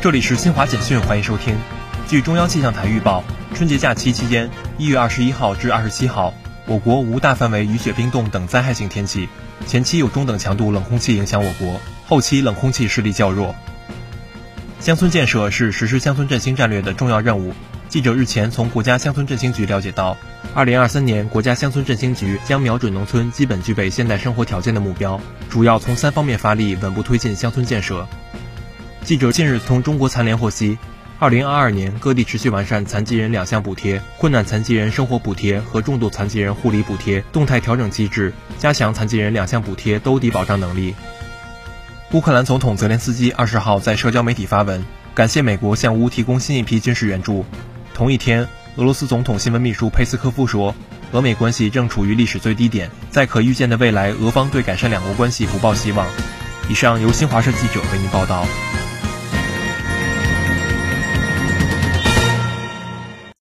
这里是新华简讯，欢迎收听。据中央气象台预报，春节假期期间，一月二十一号至二十七号，我国无大范围雨雪冰冻等灾害性天气。前期有中等强度冷空气影响我国，后期冷空气势力较弱。乡村建设是实施乡村振兴战略的重要任务。记者日前从国家乡村振兴局了解到，二零二三年国家乡村振兴局将瞄准农村基本具备现代生活条件的目标，主要从三方面发力，稳步推进乡村建设。记者近日从中国残联获悉，二零二二年各地持续完善残疾人两项补贴、困难残疾人生活补贴和重度残疾人护理补贴动态调整机制，加强残疾人两项补贴兜底保障能力。乌克兰总统泽连斯基二十号在社交媒体发文，感谢美国向乌提供新一批军事援助。同一天，俄罗斯总统新闻秘书佩斯科夫说，俄美关系正处于历史最低点，在可预见的未来，俄方对改善两国关系不抱希望。以上由新华社记者为您报道。